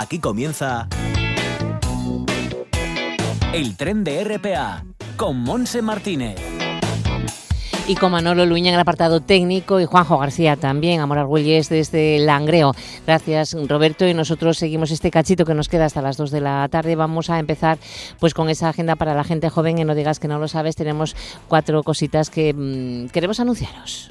Aquí comienza el tren de RPA con Monse Martínez y con Manolo Luña en el apartado técnico y Juanjo García también, Amor Argüelles desde Langreo. Gracias Roberto y nosotros seguimos este cachito que nos queda hasta las 2 de la tarde. Vamos a empezar pues con esa agenda para la gente joven y no digas que no lo sabes, tenemos cuatro cositas que mm, queremos anunciaros.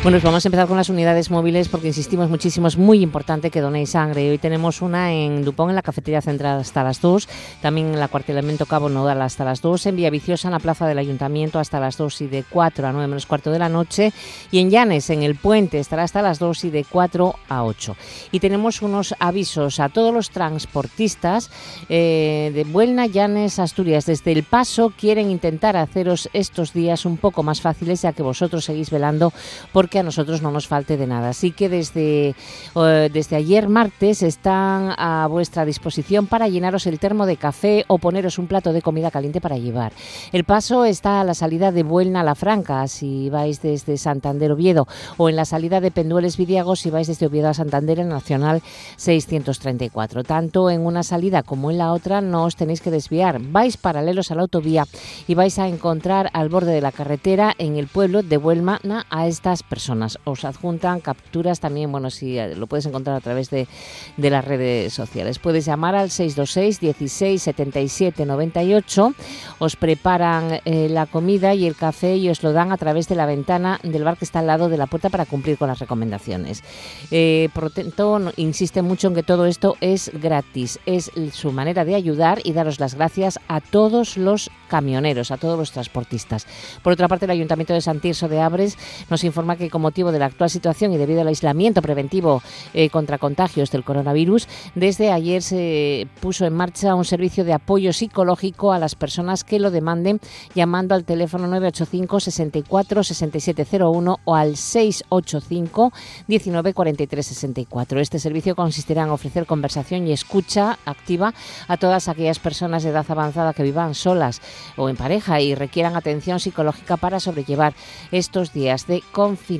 Bueno, pues vamos a empezar con las unidades móviles porque insistimos muchísimo, es muy importante que donéis sangre. Hoy tenemos una en Dupont, en la cafetería central hasta las 2, también en la cuartelamiento Cabo Nodal hasta las 2, en Villaviciosa, en la plaza del Ayuntamiento hasta las 2 y de 4 a 9 menos cuarto de la noche, y en Llanes, en el puente, estará hasta las 2 y de 4 a 8. Y tenemos unos avisos a todos los transportistas eh, de Buelna, Llanes, Asturias. Desde El Paso quieren intentar haceros estos días un poco más fáciles, ya que vosotros seguís velando por que a nosotros no nos falte de nada. Así que desde, eh, desde ayer martes están a vuestra disposición para llenaros el termo de café o poneros un plato de comida caliente para llevar. El paso está a la salida de Buelna La Franca, si vais desde Santander Oviedo, o en la salida de Pendueles Vidiago, si vais desde Oviedo a Santander, en Nacional 634. Tanto en una salida como en la otra no os tenéis que desviar. Vais paralelos a la autovía y vais a encontrar al borde de la carretera en el pueblo de Buelna a estas personas Os adjuntan capturas también, bueno, si eh, lo puedes encontrar a través de, de las redes sociales. Puedes llamar al 626 16 77 98. Os preparan eh, la comida y el café y os lo dan a través de la ventana del bar que está al lado de la puerta para cumplir con las recomendaciones. Eh, por lo tanto, insiste mucho en que todo esto es gratis. Es su manera de ayudar y daros las gracias a todos los camioneros, a todos los transportistas. Por otra parte, el Ayuntamiento de Santirso de Abres nos informa que con motivo de la actual situación y debido al aislamiento preventivo eh, contra contagios del coronavirus, desde ayer se puso en marcha un servicio de apoyo psicológico a las personas que lo demanden llamando al teléfono 985 64 6701 o al 685 19 43 64. Este servicio consistirá en ofrecer conversación y escucha activa a todas aquellas personas de edad avanzada que vivan solas o en pareja y requieran atención psicológica para sobrellevar estos días de confinamiento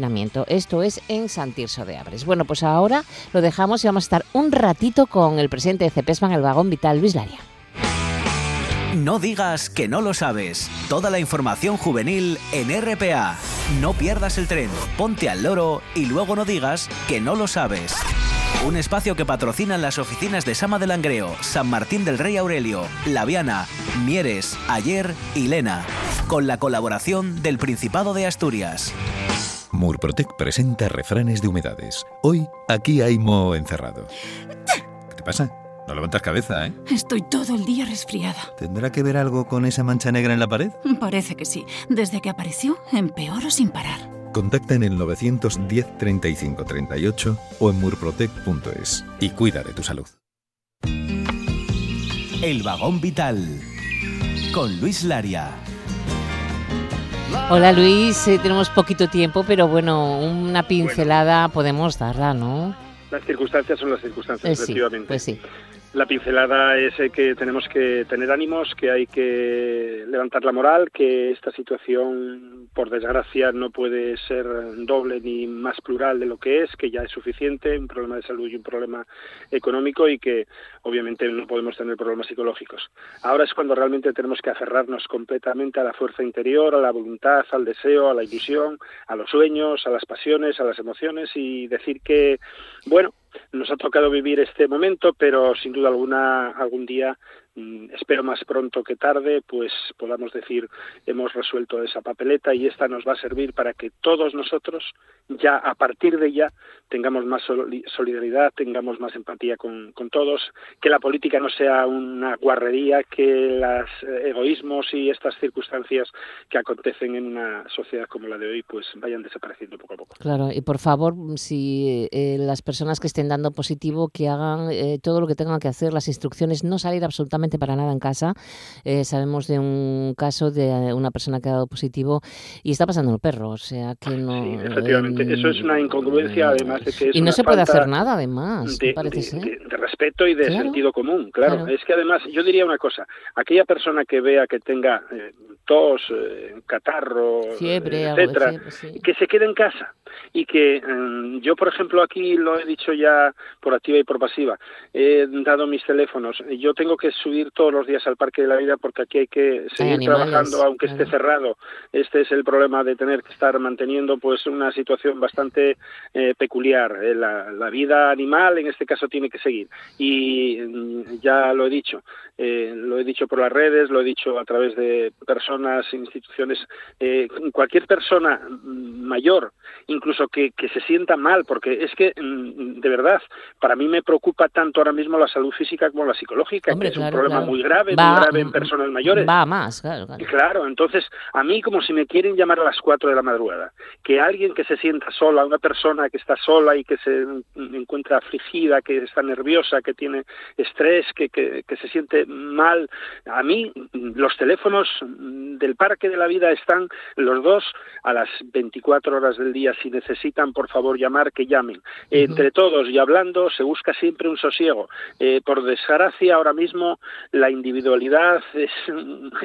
esto es en Santirso de Abres. Bueno, pues ahora lo dejamos y vamos a estar un ratito con el presidente de CEPESMA en el vagón vital, Luis Laria. No digas que no lo sabes. Toda la información juvenil en RPA. No pierdas el tren, ponte al loro y luego no digas que no lo sabes. Un espacio que patrocinan las oficinas de Sama del Langreo, San Martín del Rey Aurelio, Laviana, Mieres, Ayer y Lena, con la colaboración del Principado de Asturias. Murprotec presenta refranes de humedades. Hoy, aquí hay moho encerrado. ¿Qué te pasa? No levantas cabeza, ¿eh? Estoy todo el día resfriada. ¿Tendrá que ver algo con esa mancha negra en la pared? Parece que sí. Desde que apareció, empeoro sin parar. Contacta en el 910 35 38 o en murprotec.es y cuida de tu salud. El vagón vital con Luis Laria. Hola Luis, eh, tenemos poquito tiempo, pero bueno, una pincelada podemos darla, ¿no? Las circunstancias son las circunstancias, Eh, sí, efectivamente. pues sí. La pincelada es eh, que tenemos que tener ánimos, que hay que levantar la moral, que esta situación, por desgracia, no puede ser doble ni más plural de lo que es, que ya es suficiente, un problema de salud y un problema económico y que obviamente no podemos tener problemas psicológicos. Ahora es cuando realmente tenemos que aferrarnos completamente a la fuerza interior, a la voluntad, al deseo, a la ilusión, a los sueños, a las pasiones, a las emociones y decir que, bueno, nos ha tocado vivir este momento, pero sin duda alguna algún día espero más pronto que tarde, pues podamos decir hemos resuelto esa papeleta y esta nos va a servir para que todos nosotros ya a partir de ya tengamos más soli- solidaridad, tengamos más empatía con, con todos, que la política no sea una guarrería, que los egoísmos y estas circunstancias que acontecen en una sociedad como la de hoy pues vayan desapareciendo poco a poco. Claro, y por favor, si eh, las personas que estén dando positivo, que hagan eh, todo lo que tengan que hacer, las instrucciones, no salir absolutamente absolutamente para nada en casa. Eh, sabemos de un caso de una persona que ha dado positivo y está pasando el perro, o sea que no... Sí, efectivamente, eso es una incongruencia además de que es Y no se puede hacer nada además, de, parece de- ser. de- de respeto y de Claro. sentido común, claro. Claro. Es que además, yo diría una cosa, aquella persona que vea que tenga eh, tos, eh, catarro, Fiebre, eh, etcétera, fiebre, sí. que se quede en casa y que mm, yo, por ejemplo, aquí lo he dicho ya por activa y por pasiva, he dado mis teléfonos. Yo tengo que subir todos los días al Parque de la Vida porque aquí hay que seguir animales, trabajando aunque esté cerrado. Este es el problema de tener que estar manteniendo pues una situación bastante eh, peculiar. Eh, La, la vida animal en este caso tiene que seguir y mm, ya lo he dicho, eh, lo he dicho por las redes, lo he dicho a través de personas, instituciones, eh, cualquier persona mm, mayor, incluso que, que se sienta mal, porque es que mm, de verdad para mí me preocupa tanto ahora mismo la salud física como la psicológica, Hombre, que es un problema claro. muy grave, Va- muy grave en personas mayores. Va más, claro, claro. Claro, entonces a mí como si me quieren llamar a las 4 de la madrugada, que alguien que se sienta sola, una persona que está sola y que se mm, encuentra afligida, que está nerviosa, que tiene estrés, que, que, que se siente mal, a mí mm, los teléfonos mm, del Parque de la Vida están los dos a las 24 horas del día. Si necesitan, por favor, llamar, que llamen. Entre todos y hablando se busca siempre un sosiego. Eh, por desgracia, ahora mismo la individualidad es,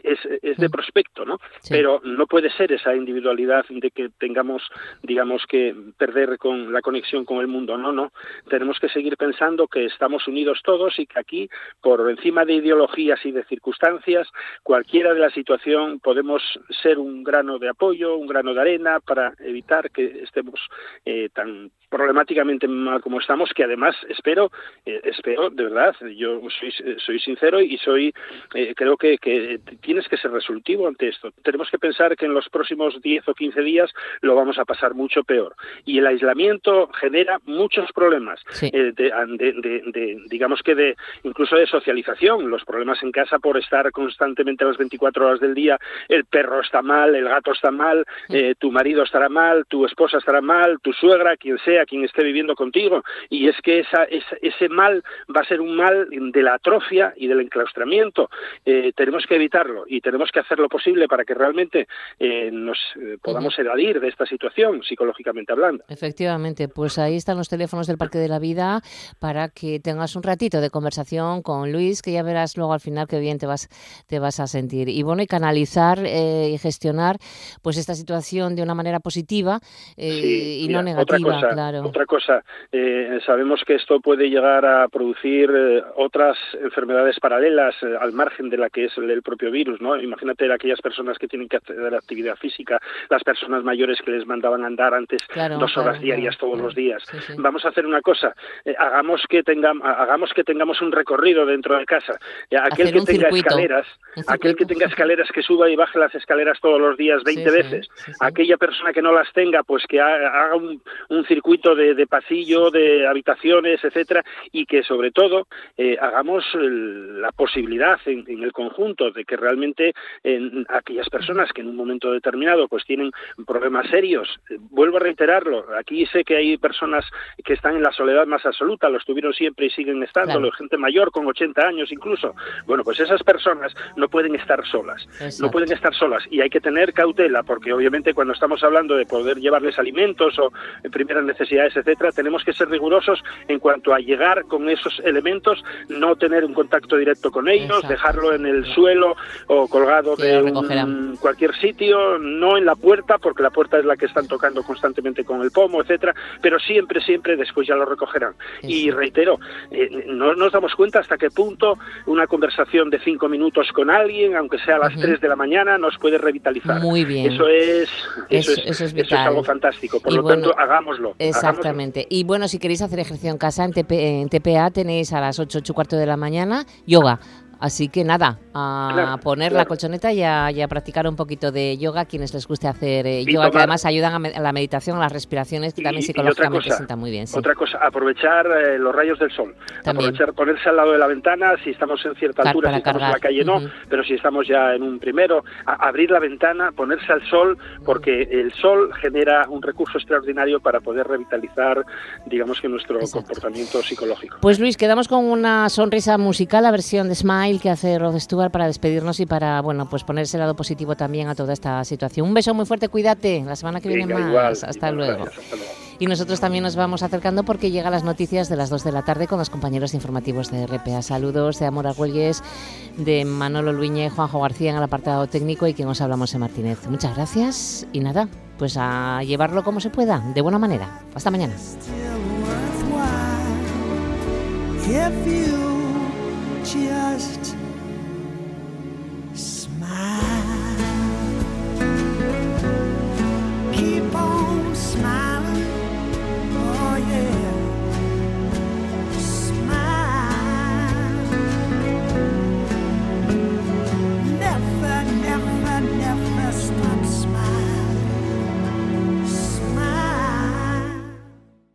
es, es de prospecto, ¿no? Sí. Pero no puede ser esa individualidad de que tengamos, digamos, que perder con la conexión con el mundo. No, no. Tenemos que seguir pensando que estamos unidos todos y que aquí, por encima de ideologías y de circunstancias, cualquiera de la situación podemos ser un grano de apoyo, un grano de arena para evitar que estemos eh, tan problemáticamente mal como estamos, que además espero, eh, espero de verdad, yo soy, soy sincero y soy, eh, creo que, que tienes que ser resolutivo ante esto. Tenemos que pensar que en los próximos 10 o 15 días lo vamos a pasar mucho peor. Y el aislamiento genera muchos problemas, Sí. eh, de, de- de- de- digamos que de incluso de socialización, los problemas en casa por estar constantemente las 24 horas del día, el perro está mal, el gato está mal, eh, tu marido estará mal, tu esposa estará mal, tu suegra, quien sea, quien esté viviendo contigo, y es que esa, esa- ese mal va a ser un mal de la atrofia y del enclaustramiento. Eh, tenemos que evitarlo y tenemos que hacer lo posible para que realmente eh, nos podamos evadir de esta situación, psicológicamente hablando. Efectivamente, pues ahí están los teléfonos del Parque de la Vida para que tengas un ratito de conversación con Luis, que ya verás luego al final qué bien te vas, te vas a sentir. Y bueno, y canalizar eh, y gestionar pues esta situación de una manera positiva eh, Sí, y mira, no negativa, otra cosa, claro. Otra cosa, eh, sabemos que esto puede llegar a producir eh, otras enfermedades paralelas eh, al margen de la que es el, propio virus, ¿no? Imagínate aquellas personas que tienen que hacer actividad física, las personas mayores que les mandaban andar antes Claro, dos horas claro, diarias todos los días. Sí, sí. Vamos a hacer una cosa, hagamos que tengamos hagamos que tengamos un recorrido dentro de casa. Aquel Hacer que tenga circuito, escaleras, aquel que tenga escaleras que suba y baje las escaleras todos los días 20 Sí, sí, veces. sí, sí. Aquella persona que no las tenga, pues que ha- haga un, un circuito de, de pasillo, de habitaciones, etcétera, y que sobre todo eh, hagamos el- la posibilidad en, en el conjunto de que realmente en aquellas personas que en un momento determinado pues tienen problemas serios, eh, vuelvo a reiterarlo, aquí sé que hay personas que están en la soledad más absoluta, lo estuvieron siempre y siguen estándolo, Claro. gente mayor con 80 años incluso. Bueno, pues esas personas no pueden estar solas, no pueden estar solas y hay que tener cautela porque obviamente cuando estamos hablando de poder llevarles alimentos o eh, primeras necesidades, etcétera, tenemos que ser rigurosos en cuanto a llegar con esos elementos, no tener un contacto directo con ellos, Exacto. dejarlo en el suelo o colgado de un- cualquier sitio, no en la puerta porque la puerta es la que están tocando constantemente con el pomo, etcétera, pero siempre siempre después ya lo recogerán. Y reitero, eh, no nos damos cuenta hasta qué punto una conversación de cinco minutos con alguien, aunque sea a las tres de la mañana, nos puede revitalizar. Muy bien. Eso es, eso, Eso- es, eso es eso es algo fantástico. Por Y lo bueno, tanto, hagámoslo. hagámoslo. Exactamente. Y bueno, si queréis hacer ejercicio en casa, en, TP en TPA tenéis a las 8, 8 y cuarto de la mañana yoga. Así que nada, a Claro, poner la claro. colchoneta y a, y a practicar un poquito de yoga quienes les guste hacer eh, yoga, que tomar- además ayudan a, me- a la meditación, a las respiraciones, que Y- también psicológicamente cosa, sientan muy bien. Sí. Otra cosa, aprovechar eh, los rayos del sol. También. Aprovechar, ponerse al lado de la ventana, si estamos en cierta Car- altura, si estamos en cargar. la calle no, Ujú. pero si estamos ya en un primero, a- abrir la ventana, ponerse al sol, porque el sol genera un recurso extraordinario para poder revitalizar, digamos que nuestro Exacto. comportamiento psicológico. Pues Luis, quedamos con una sonrisa musical, la versión de Smile mail que hace Rod Stewart para despedirnos y para, bueno, pues ponerse el lado positivo también a toda esta situación. Un beso muy fuerte, cuídate. La semana que viene más. hasta, luego. Y nosotros también nos vamos acercando porque llegan las noticias de las 2 de la tarde con los compañeros informativos de RPA. Saludos de Amor Argüelles, de Manolo Luñe, Juanjo García en el apartado técnico y quien os hablamos en Martínez. Muchas gracias y nada, pues a llevarlo como se pueda, de buena manera. Hasta mañana. just